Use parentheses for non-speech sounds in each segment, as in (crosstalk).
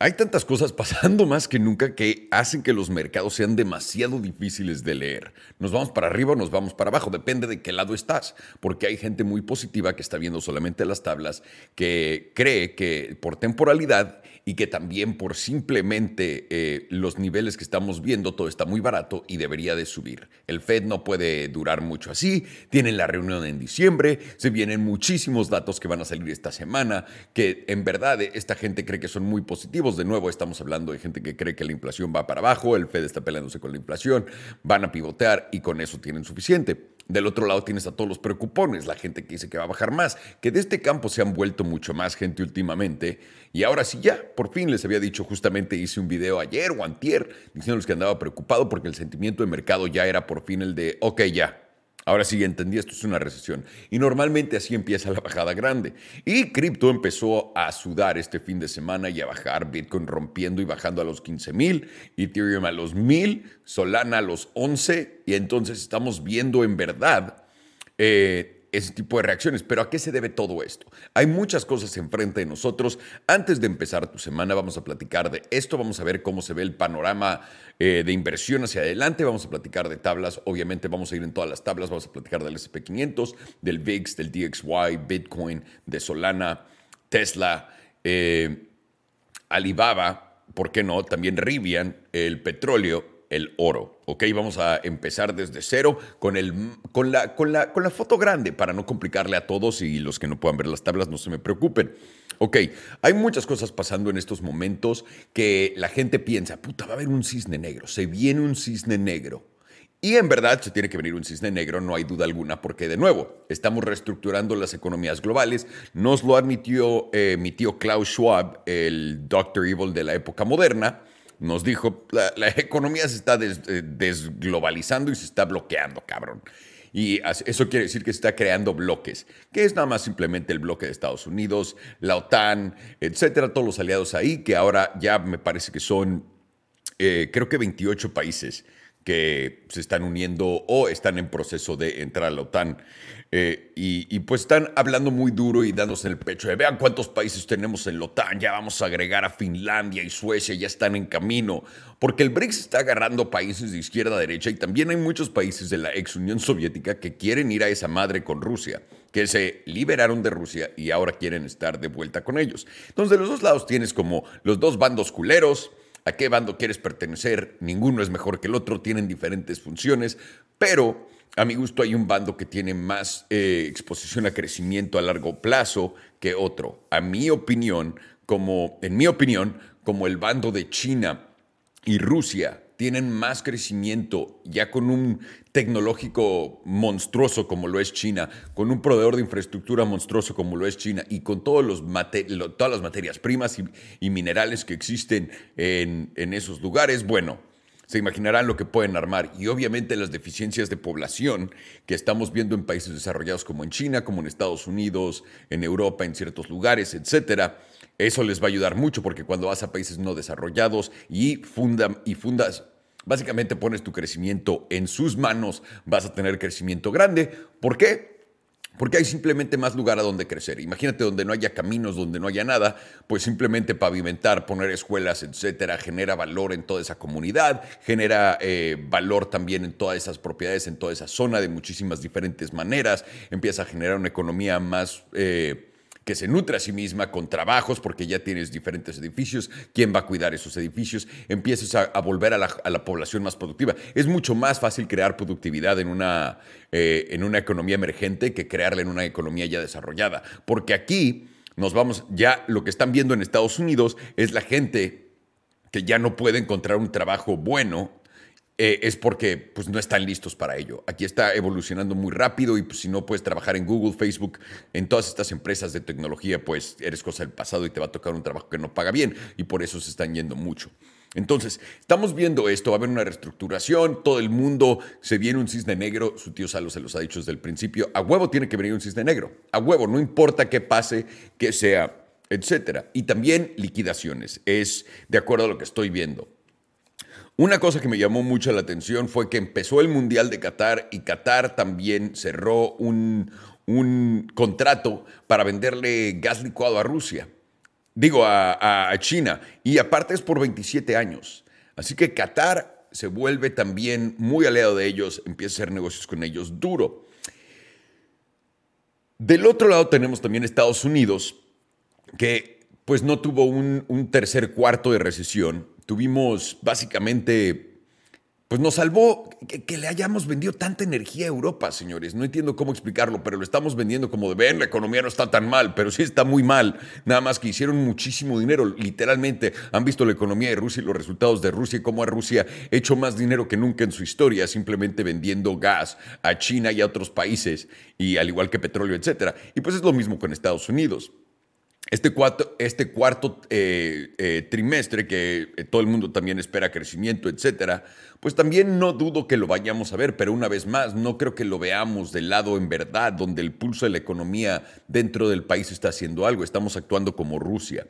Hay tantas cosas pasando más que nunca que hacen que los mercados sean demasiado difíciles de leer. Nos vamos para arriba o nos vamos para abajo, depende de qué lado estás, porque hay gente muy positiva que está viendo solamente las tablas, que cree que por temporalidad y que también por simplemente eh, los niveles que estamos viendo todo está muy barato y debería de subir. El Fed no puede durar mucho así, tienen la reunión en diciembre, se vienen muchísimos datos que van a salir esta semana, que en verdad esta gente cree que son muy positivos de nuevo, estamos hablando de gente que cree que la inflación va para abajo, el Fed está peleándose con la inflación, van a pivotear y con eso tienen suficiente. Del otro lado tienes a todos los preocupones, la gente que dice que va a bajar más, que de este campo se han vuelto mucho más gente últimamente. Y ahora sí ya, por fin les había dicho, justamente hice un video ayer o antier diciéndoles que andaba preocupado porque el sentimiento de mercado ya era por fin el de, ok, ya, Ahora sí, entendí, esto es una recesión. Y normalmente así empieza la bajada grande. Y cripto empezó a sudar este fin de semana y a bajar, Bitcoin rompiendo y bajando a los 15 mil, Ethereum a los 1000, Solana a los 11. Y entonces estamos viendo en verdad eh, ese tipo de reacciones. Pero ¿a qué se debe todo esto? Hay muchas cosas enfrente de nosotros. Antes de empezar tu semana vamos a platicar de esto, vamos a ver cómo se ve el panorama eh, de inversión hacia adelante, vamos a platicar de tablas, obviamente vamos a ir en todas las tablas, vamos a platicar del SP500, del VIX, del DXY, Bitcoin, de Solana, Tesla, eh, Alibaba, ¿por qué no? También Rivian, el petróleo el oro. ¿Ok? Vamos a empezar desde cero con, el, con, la, con, la, con la foto grande para no complicarle a todos y los que no puedan ver las tablas no se me preocupen. Ok, hay muchas cosas pasando en estos momentos que la gente piensa, puta, va a haber un cisne negro, se viene un cisne negro. Y en verdad se tiene que venir un cisne negro, no hay duda alguna, porque de nuevo, estamos reestructurando las economías globales. Nos lo admitió eh, mi tío Klaus Schwab, el Dr. Evil de la época moderna nos dijo, la, economía se está eh, desglobalizando y se está bloqueando, cabrón. Y eso quiere decir que se está creando bloques, que es nada más simplemente el bloque de Estados Unidos, la OTAN, etcétera, todos los aliados ahí, que ahora ya me parece que son, eh, creo que 28 países que se están uniendo o están en proceso de entrar a la OTAN. Eh, y, pues están hablando muy duro y dándose el pecho de vean cuántos países tenemos en la OTAN, ya vamos a agregar a Finlandia y Suecia, ya están en camino, porque el BRICS está agarrando países de izquierda a derecha y también hay muchos países de la ex Unión Soviética que quieren ir a esa madre con Rusia, que se liberaron de Rusia y ahora quieren estar de vuelta con ellos. Entonces de los dos lados tienes como los dos bandos culeros, a qué bando quieres pertenecer, ninguno es mejor que el otro, tienen diferentes funciones, pero a mi gusto hay un bando que tiene más eh, exposición a crecimiento a largo plazo que otro. A mi opinión, como, en mi opinión, como el bando de China y Rusia tienen más crecimiento ya con un tecnológico monstruoso como lo es China, con un proveedor de infraestructura monstruoso como lo es China y con todos los todas las materias primas y, minerales que existen en, en esos lugares, bueno, se imaginarán lo que pueden armar y obviamente las deficiencias de población que estamos viendo en países desarrollados como en China, como en Estados Unidos, en Europa, en ciertos lugares, etcétera. Eso les va a ayudar mucho porque cuando vas a países no desarrollados y, y fundas básicamente pones tu crecimiento en sus manos, vas a tener crecimiento grande. ¿Por qué? Porque hay simplemente más lugar a donde crecer. Imagínate donde no haya caminos, donde no haya nada, pues simplemente pavimentar, poner escuelas, etcétera, genera valor en toda esa comunidad, genera eh, valor también en todas esas propiedades, en toda esa zona de muchísimas diferentes maneras. Empieza a generar una economía más. Eh, que se nutre a sí misma con trabajos, porque ya tienes diferentes edificios, quién va a cuidar esos edificios, empiezas a, volver a la, población más productiva. Es mucho más fácil crear productividad en una, eh, en una economía emergente que crearla en una economía ya desarrollada, porque aquí nos vamos, ya lo que están viendo en Estados Unidos es la gente que ya no puede encontrar un trabajo bueno eh, es porque pues, no están listos para ello. Aquí está evolucionando muy rápido y pues, si no puedes trabajar en Google, Facebook, en todas estas empresas de tecnología, pues eres cosa del pasado y te va a tocar un trabajo que no paga bien y por eso se están yendo mucho. Entonces, estamos viendo esto, va a haber una reestructuración, todo el mundo se viene un cisne negro, su tío Salo se los ha dicho desde el principio, a huevo tiene que venir un cisne negro, a huevo, no importa qué pase, qué sea, etcétera. Y también liquidaciones, es de acuerdo a lo que estoy viendo. Una cosa que me llamó mucho la atención fue que empezó el Mundial de Qatar y Qatar también cerró un, contrato para venderle gas licuado a Rusia. Digo, a, China. Y aparte es por 27 años. Así que Qatar se vuelve también muy aliado de ellos, empieza a hacer negocios con ellos duro. Del otro lado tenemos también Estados Unidos, que pues no tuvo un, un tercer cuarto de recesión. Tuvimos básicamente pues nos salvó que, le hayamos vendido tanta energía a Europa, señores. No entiendo cómo explicarlo, pero lo estamos vendiendo como de, ven, la economía no está tan mal, pero sí está muy mal. Nada más que hicieron muchísimo dinero, literalmente. Han visto la economía de Rusia y los resultados de Rusia y cómo a Rusia hecho más dinero que nunca en su historia, simplemente vendiendo gas a China y a otros países, y al igual que petróleo, etc. Y pues es lo mismo con Estados Unidos. Este cuarto, este cuarto eh, eh, trimestre, que eh, todo el mundo también espera crecimiento, etcétera, pues también no dudo que lo vayamos a ver, pero una vez más, no creo que lo veamos del lado en verdad, donde el pulso de la economía dentro del país está haciendo algo. Estamos actuando como Rusia.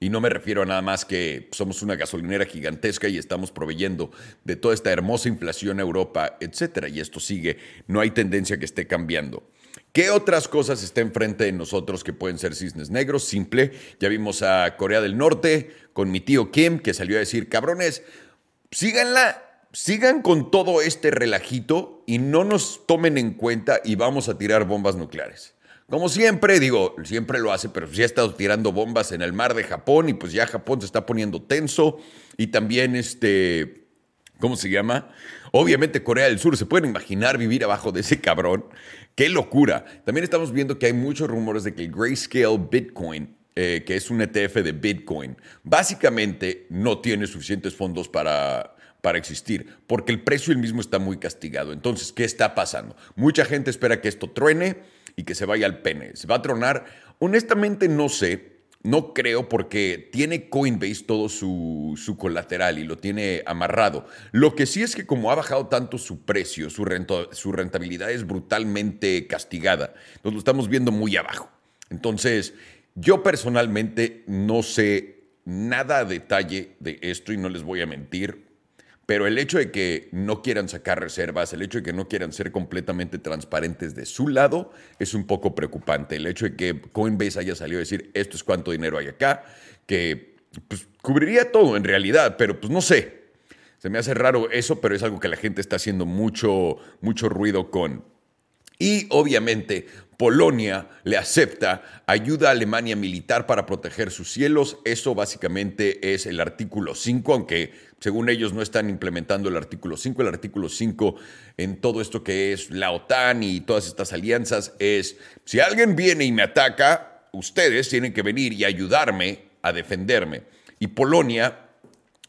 Y no me refiero a nada más que somos una gasolinera gigantesca y estamos proveyendo de toda esta hermosa inflación a Europa, etcétera. Y esto sigue, no hay tendencia que esté cambiando. ¿Qué otras cosas está enfrente de nosotros que pueden ser cisnes negros? Simple. Ya vimos a Corea del Norte con mi tío Kim que salió a decir, cabrones, síganla, sigan con todo este relajito y no nos tomen en cuenta y vamos a tirar bombas nucleares. Como siempre, digo, siempre lo hace, pero sí ha estado tirando bombas en el mar de Japón y pues ya Japón se está poniendo tenso y también este, ¿cómo se llama? Obviamente Corea del Sur, se pueden imaginar vivir abajo de ese cabrón. ¡Qué locura! También estamos viendo que hay muchos rumores de que el Grayscale Bitcoin, eh, que es un ETF de Bitcoin, básicamente no tiene suficientes fondos para, para existir, porque el precio el mismo está muy castigado. Entonces, ¿qué está pasando? Mucha gente espera que esto truene y que se vaya al pene. ¿Se va a tronar? Honestamente no sé. No creo porque tiene Coinbase todo su, colateral y lo tiene amarrado. Lo que sí es que como ha bajado tanto su precio, su, su rentabilidad es brutalmente castigada. Nos lo estamos viendo muy abajo. Entonces, yo personalmente no sé nada a detalle de esto y no les voy a mentir. Pero el hecho de que no quieran sacar reservas, el hecho de que no quieran ser completamente transparentes de su lado, es un poco preocupante. El hecho de que Coinbase haya salido a decir esto es cuánto dinero hay acá, que pues, cubriría todo en realidad, pero pues no sé. Se me hace raro eso, pero es algo que la gente está haciendo mucho, mucho ruido con. Y obviamente Polonia le acepta ayuda a Alemania militar para proteger sus cielos. Eso básicamente es el artículo 5, aunque según ellos no están implementando el artículo 5. El artículo 5 en todo esto que es la OTAN y todas estas alianzas es, si alguien viene y me ataca, ustedes tienen que venir y ayudarme a defenderme. Y Polonia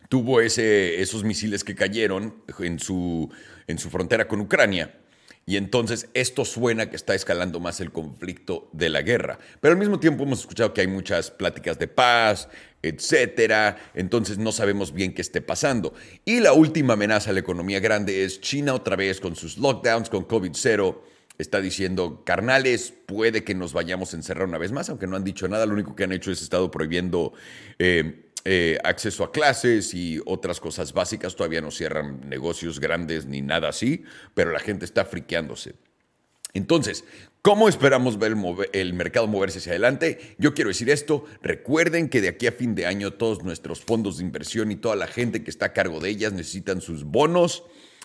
tuvo ese, esos misiles que cayeron en su, en su frontera con Ucrania y entonces esto suena que está escalando más el conflicto de la guerra. Pero al mismo tiempo hemos escuchado que hay muchas pláticas de paz, etcétera. Entonces no sabemos bien qué esté pasando. Y la última amenaza a la economía grande es China otra vez con sus lockdowns, con COVID-0. Está diciendo, carnales, puede que nos vayamos a encerrar una vez más, aunque no han dicho nada. Lo único que han hecho es estado prohibiendo eh, eh, acceso a clases y otras cosas básicas. Todavía no cierran negocios grandes ni nada así, pero la gente está friqueándose. Entonces, ¿cómo esperamos ver el, mercado moverse hacia adelante? Yo quiero decir esto, recuerden que de aquí a fin de año todos nuestros fondos de inversión y toda la gente que está a cargo de ellas necesitan sus bonos.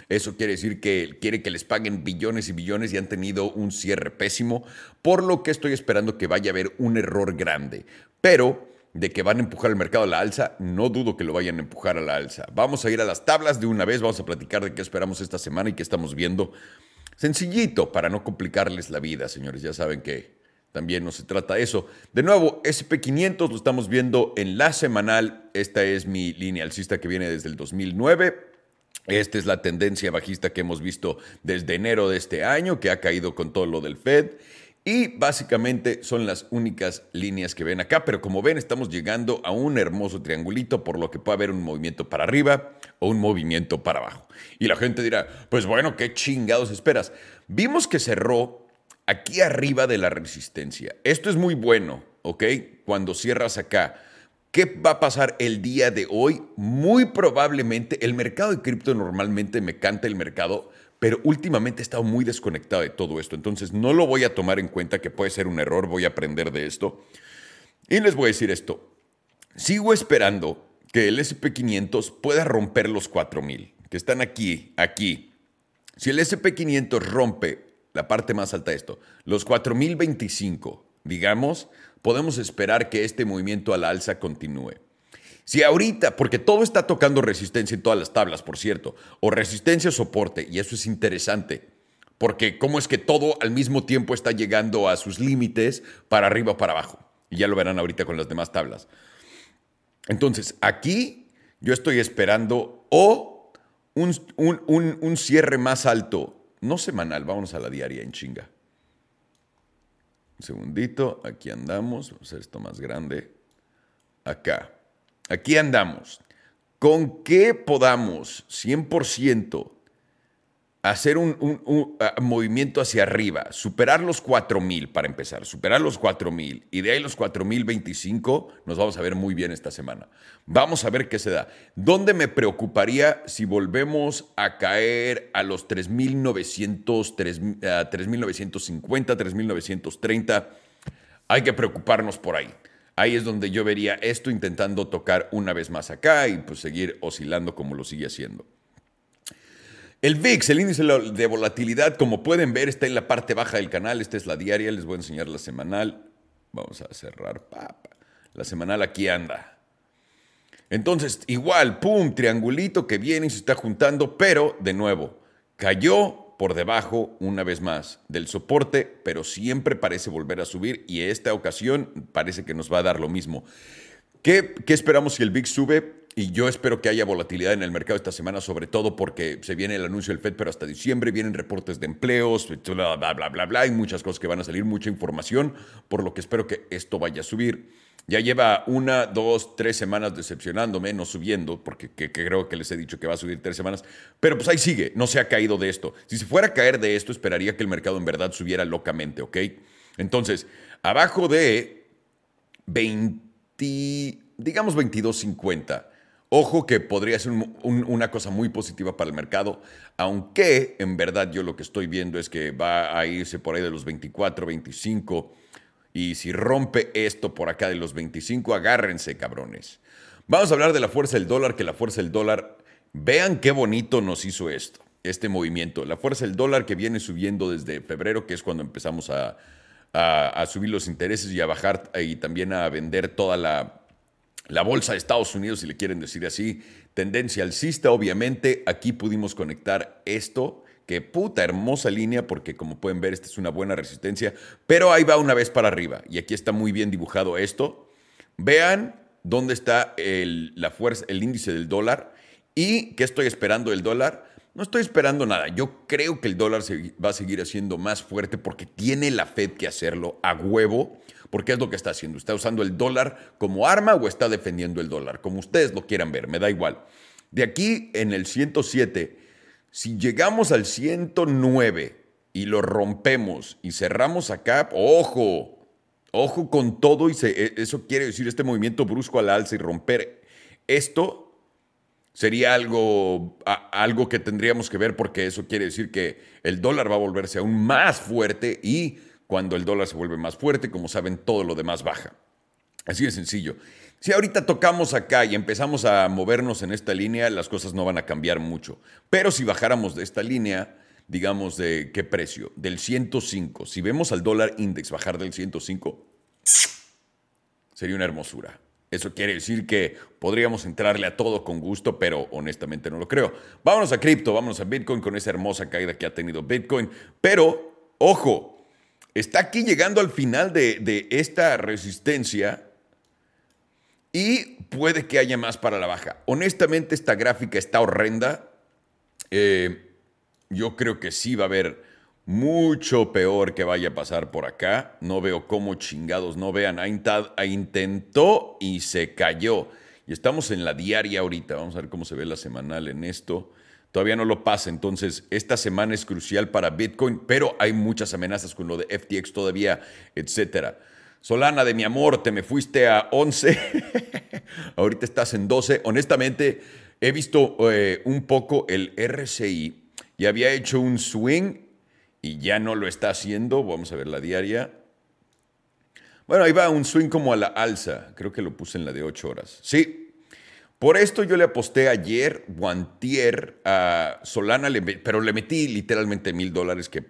Eso quiere decir que quiere que les paguen billones y billones y han tenido un cierre pésimo, por lo que estoy esperando que vaya a haber un error grande. Pero de que van a empujar el mercado a la alza, no dudo que lo vayan a empujar a la alza. Vamos a ir a las tablas de una vez, vamos a platicar de qué esperamos esta semana y qué estamos viendo. Sencillito, para no complicarles la vida, señores, ya saben que también no se trata de eso. De nuevo, SP500 lo estamos viendo en la semanal. Esta es mi línea alcista que viene desde el 2009. Esta es la tendencia bajista que hemos visto desde enero de este año, que ha caído con todo lo del Fed. Y básicamente son las únicas líneas que ven acá, pero como ven estamos llegando a un hermoso triangulito, por lo que puede haber un movimiento para arriba o un movimiento para abajo. Y la gente dirá, pues bueno, ¿qué chingados esperas? Vimos que cerró aquí arriba de la resistencia. Esto es muy bueno, ¿ok? Cuando cierras acá. ¿Qué va a pasar el día de hoy? Muy probablemente el mercado de cripto normalmente me canta el mercado pero últimamente he estado muy desconectado de todo esto, entonces no lo voy a tomar en cuenta que puede ser un error, voy a aprender de esto. Y les voy a decir esto, Sigo esperando que el SP500 pueda romper los 4000, que están aquí, aquí. Si el SP500 rompe la parte más alta de esto, los 4025, digamos, podemos esperar que este movimiento a la alza continúe. Si ahorita, porque todo está tocando resistencia en todas las tablas, por cierto, o resistencia soporte, y eso es interesante, porque cómo es que todo al mismo tiempo está llegando a sus límites para arriba o para abajo. Y ya lo verán ahorita con las demás tablas. Entonces, aquí yo estoy esperando o un, un cierre más alto, no semanal, vámonos a la diaria en chinga. Un segundito, aquí andamos, vamos a hacer esto más grande. Acá, aquí andamos. Con qué podamos 100% hacer un, movimiento hacia arriba, superar los 4000 para empezar, superar los 4000 y de ahí los 4025 nos vamos a ver muy bien esta semana. Vamos a ver qué se da. ¿Dónde me preocuparía si volvemos a caer a los 3900, 3950, 3930? Hay que preocuparnos por ahí. Ahí es donde yo vería esto intentando tocar una vez más acá y pues seguir oscilando como lo sigue haciendo. El VIX, el índice de volatilidad, como pueden ver, está en la parte baja del canal. Esta es la diaria, les voy a enseñar la semanal. Vamos a cerrar. La semanal aquí anda. Entonces, igual, pum, triangulito que viene y se está juntando, pero de nuevo, cayó por debajo una vez más del soporte, pero siempre parece volver a subir y esta ocasión parece que nos va a dar lo mismo. ¿Qué, qué esperamos si el VIX sube? Y yo espero que haya volatilidad en el mercado esta semana, sobre todo porque se viene el anuncio del FED, pero hasta diciembre vienen reportes de empleos, bla, bla, bla, bla, bla. Hay muchas cosas que van a salir, mucha información, por lo que espero que esto vaya a subir. Ya lleva una, dos, tres semanas decepcionándome, no subiendo, porque creo que les he dicho que va a subir tres semanas, pero pues ahí sigue, no se ha caído de esto. Si se fuera a caer de esto, esperaría que el mercado en verdad subiera locamente, ¿ok? Entonces, abajo de 20, digamos 22.50 Ojo que podría ser una cosa muy positiva para el mercado, aunque en verdad yo lo que estoy viendo es que va a irse por ahí de los 24, 25, y si rompe esto por acá de los 25, agárrense, cabrones. Vamos a hablar de la fuerza del dólar, que la fuerza del dólar, vean qué bonito nos hizo esto, este movimiento. La fuerza del dólar que viene subiendo desde febrero, que es cuando empezamos a, a subir los intereses y a bajar y también a vender toda la la bolsa de Estados Unidos, si le quieren decir así, tendencia alcista, obviamente, aquí pudimos conectar esto, que puta hermosa línea, porque como pueden ver, esta es una buena resistencia, pero ahí va una vez para arriba, y aquí está muy bien dibujado esto. Vean dónde está el, la fuerza, el índice del dólar, y qué estoy esperando del dólar. No estoy esperando nada. Yo creo que el dólar va a seguir haciendo más fuerte porque tiene la Fed que hacerlo a huevo porque es lo que está haciendo. ¿Está usando el dólar como arma o está defendiendo el dólar? Como ustedes lo quieran ver, me da igual. De aquí en el 107, si llegamos al 109 y lo rompemos y cerramos acá, ojo, ojo con todo y e, eso quiere decir este movimiento brusco al alza y romper esto sería algo, algo que tendríamos que ver porque eso quiere decir que el dólar va a volverse aún más fuerte y cuando el dólar se vuelve más fuerte, como saben, todo lo demás baja. Así de sencillo. Si ahorita tocamos acá y empezamos a movernos en esta línea, las cosas no van a cambiar mucho. Pero si bajáramos de esta línea, digamos de qué precio, del 105, si vemos al dólar index bajar del 105, sería una hermosura. Eso quiere decir que podríamos entrarle a todo con gusto, pero honestamente no lo creo. Vámonos a cripto, vámonos a Bitcoin con esa hermosa caída que ha tenido Bitcoin. Pero, ojo, está aquí llegando al final de, esta resistencia y puede que haya más para la baja. Honestamente, esta gráfica está horrenda. Eh, yo creo que sí va a haber mucho peor que vaya a pasar por acá. No veo cómo chingados no vean. A intentó y se cayó. Y estamos en la diaria ahorita. Vamos a ver cómo se ve la semanal en esto todavía no lo pasa. Entonces, esta semana es crucial para Bitcoin, pero hay muchas amenazas con lo de FTX todavía, etcétera. Solana, de mi amor, te me fuiste a 11, (laughs) ahorita estás en 12. Honestamente, he visto eh, un poco el RCI y había hecho un swing y ya no lo está haciendo. Vamos a ver la diaria. Bueno, ahí va un swing como a la alza. Creo que lo puse en la de 8 horas. Sí. Por esto yo le aposté ayer, Guantier, a Solana, pero le metí literalmente mil dólares que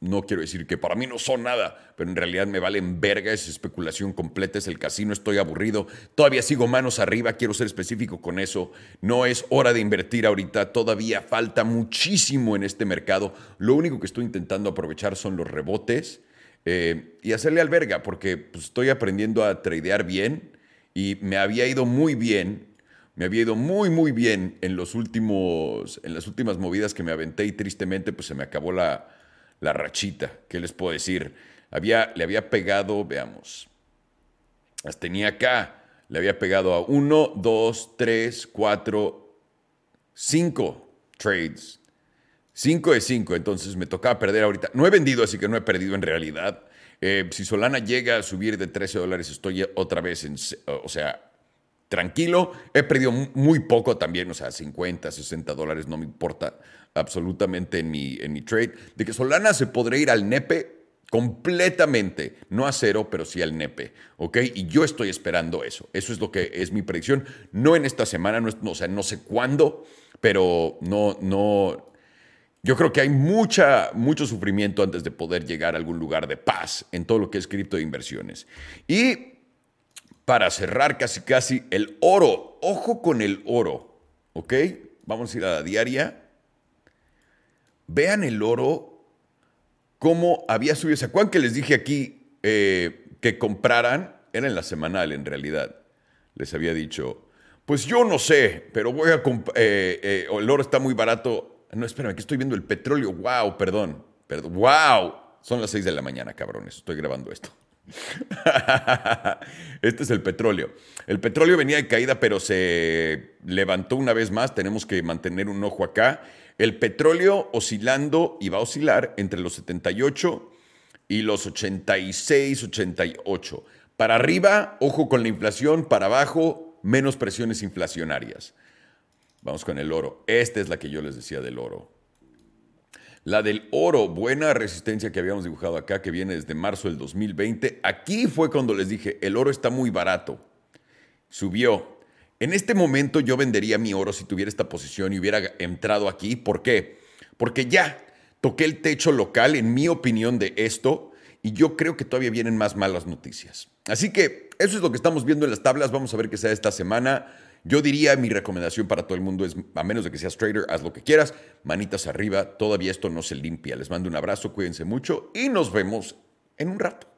no quiero decir que para mí no son nada, pero en realidad me valen verga, es especulación completa, es el casino, estoy aburrido, todavía sigo manos arriba, quiero ser específico con eso, no es hora de invertir ahorita, todavía falta muchísimo en este mercado, lo único que estoy intentando aprovechar son los rebotes eh, y hacerle alberga, porque pues, estoy aprendiendo a tradear bien y me había ido muy bien me había ido muy, muy bien en, los últimos, en las últimas movidas que me aventé y tristemente pues se me acabó la, la rachita. ¿Qué les puedo decir? Había, le había pegado, veamos, las tenía acá, le había pegado a uno, dos, tres, cuatro, cinco trades. Cinco de cinco, entonces me tocaba perder ahorita. No he vendido, así que no he perdido en realidad. Eh, si Solana llega a subir de 13 dólares, estoy otra vez en, o sea, tranquilo. He perdido muy poco también, o sea, 50, 60 dólares, no me importa absolutamente en mi, en mi trade. De que Solana se podría ir al nepe completamente, no a cero, pero sí al nepe, ¿ok? Y yo estoy esperando eso. Eso es lo que es mi predicción. No en esta semana, no, o sea, no sé cuándo, pero no, no. Yo creo que hay mucha, mucho sufrimiento antes de poder llegar a algún lugar de paz en todo lo que es cripto de inversiones. Y para cerrar casi casi, el oro. Ojo con el oro, ¿ok? Vamos a ir a la diaria. Vean el oro, cómo había subido. ¿Se acuerdan que les dije aquí eh, que compraran? Era en la semanal, en realidad. Les había dicho, pues yo no sé, pero voy a comprar. Eh, eh, el oro está muy barato. No, espérame, que estoy viendo el petróleo. ¡Wow! Perdón. Perdón. ¡Wow! Son las 6 de la mañana, cabrones. Estoy grabando esto. (laughs) Este es el petróleo. El petróleo venía de caída, pero se levantó una vez más. Tenemos que mantener un ojo acá. El petróleo oscilando y va a oscilar entre los 78 y los 86, 88. Para arriba, ojo con la inflación. Para abajo, menos presiones inflacionarias. Vamos con el oro. Esta es la que yo les decía del oro. La del oro, buena resistencia que habíamos dibujado acá, que viene desde marzo del 2020. Aquí fue cuando les dije, el oro está muy barato. Subió. En este momento yo vendería mi oro si tuviera esta posición y hubiera entrado aquí. ¿Por qué? Porque ya toqué el techo local, en mi opinión, de esto. Y yo creo que todavía vienen más malas noticias. Así que eso es lo que estamos viendo en las tablas. Vamos a ver qué sea esta semana. Yo diría, mi recomendación para todo el mundo es, a menos de que seas trader, haz lo que quieras, manitas arriba, todavía esto no se limpia. Les mando un abrazo, cuídense mucho y nos vemos en un rato.